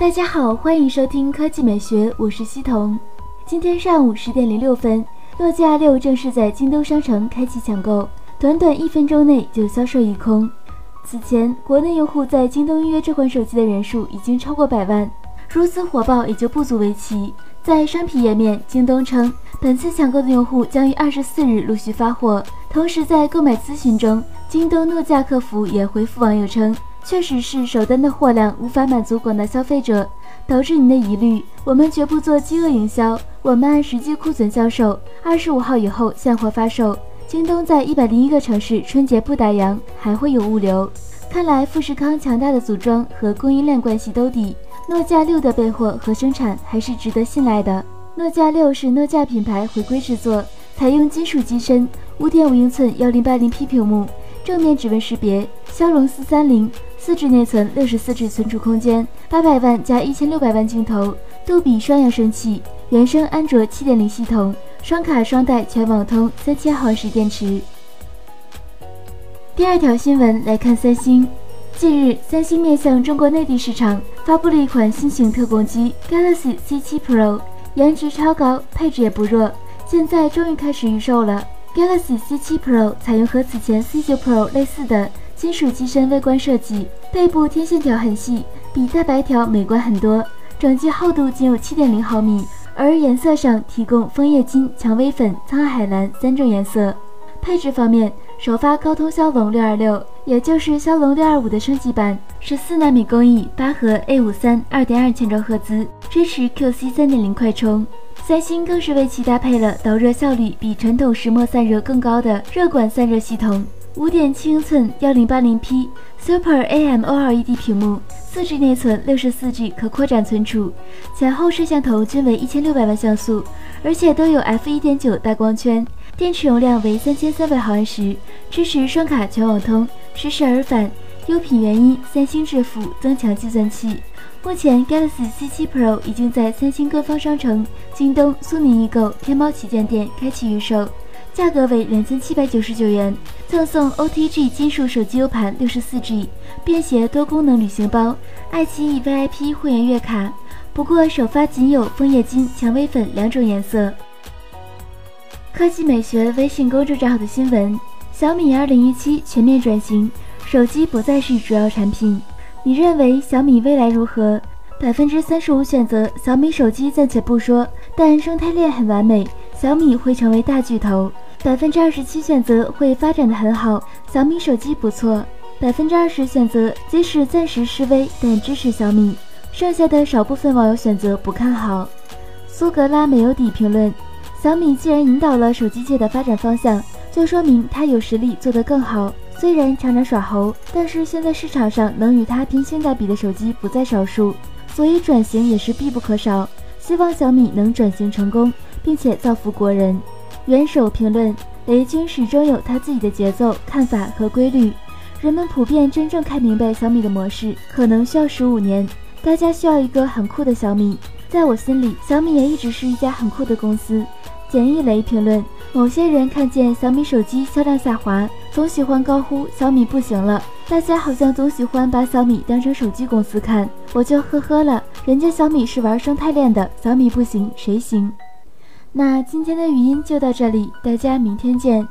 大家好，欢迎收听科技美学，我是西彤。今天上午十点零六分，诺基亚六正式在京东商城开启抢购，短短一分钟内就销售一空。此前，国内用户在京东预约这款手机的人数已经超过百万，如此火爆也就不足为奇。在商品页面，京东称本次抢购的用户将于二十四日陆续发货。同时，在购买咨询中，京东诺基亚客服也回复网友称，确实是首单的货量无法满足广大消费者，导致您的疑虑。我们绝不做饥饿营销，我们按实际库存销售，二十五号以后现货发售。京东在一百零一个城市春节不打烊，还会有物流。看来富士康强大的组装和供应链关系兜底，诺基亚六的备货和生产还是值得信赖的。诺基亚六是诺基亚品牌回归制作，采用金属机身，五点五英寸幺零八零 P 屏幕，正面指纹识别，骁龙四三零，四 G 内存，六十四 G 存储空间，八百万加一千六百万镜头，杜比双扬声器，原生安卓七点零系统。双卡双待全网通，三千毫安时电池。第二条新闻来看，三星。近日，三星面向中国内地市场发布了一款新型特供机 Galaxy C7 Pro，颜值超高，配置也不弱，现在终于开始预售了。Galaxy C7 Pro 采用和此前 C9 Pro 类似的金属机身外观设计，背部天线条很细，比大白条美观很多，整机厚度仅有七点零毫米。而颜色上提供枫叶金、蔷薇粉、沧海蓝三种颜色。配置方面，首发高通骁龙六二六，也就是骁龙六二五的升级版，十四纳米工艺，八核 A 五三二点二千兆赫兹，支持 QC 三点零快充。三星更是为其搭配了导热效率比传统石墨散热更高的热管散热系统。五点七英寸幺零八零 P Super AMOLED 屏幕，四 G 内存，六十四 G 可扩展存储，前后摄像头均为一千六百万像素，而且都有 F 一点九大光圈，电池容量为三千三百毫安时，支持双卡全网通，实时耳返。优品原因，三星致富增强计算器。目前 Galaxy C7 Pro 已经在三星官方商城、京东、苏宁易购、天猫旗舰店开启预售。价格为两千七百九十九元，赠送 OTG 金属手机 U 盘六十四 G，便携多功能旅行包，爱奇艺 VIP 会员月卡。不过首发仅有枫叶金、蔷薇粉两种颜色。科技美学微信公众账号的新闻：小米二零一七全面转型，手机不再是主要产品。你认为小米未来如何？百分之三十五选择小米手机暂且不说，但生态链很完美，小米会成为大巨头。百分之二十七选择会发展的很好，小米手机不错。百分之二十选择即使暂时示威，但支持小米。剩下的少部分网友选择不看好。苏格拉没有底评论：小米既然引导了手机界的发展方向，就说明它有实力做得更好。虽然常常耍猴，但是现在市场上能与它拼性价比的手机不在少数，所以转型也是必不可少。希望小米能转型成功，并且造福国人。元首评论：雷军始终有他自己的节奏、看法和规律。人们普遍真正看明白小米的模式，可能需要十五年。大家需要一个很酷的小米。在我心里，小米也一直是一家很酷的公司。简易雷评论：某些人看见小米手机销量下滑，总喜欢高呼小米不行了。大家好像总喜欢把小米当成手机公司看，我就呵呵了。人家小米是玩生态链的，小米不行，谁行？那今天的语音就到这里，大家明天见。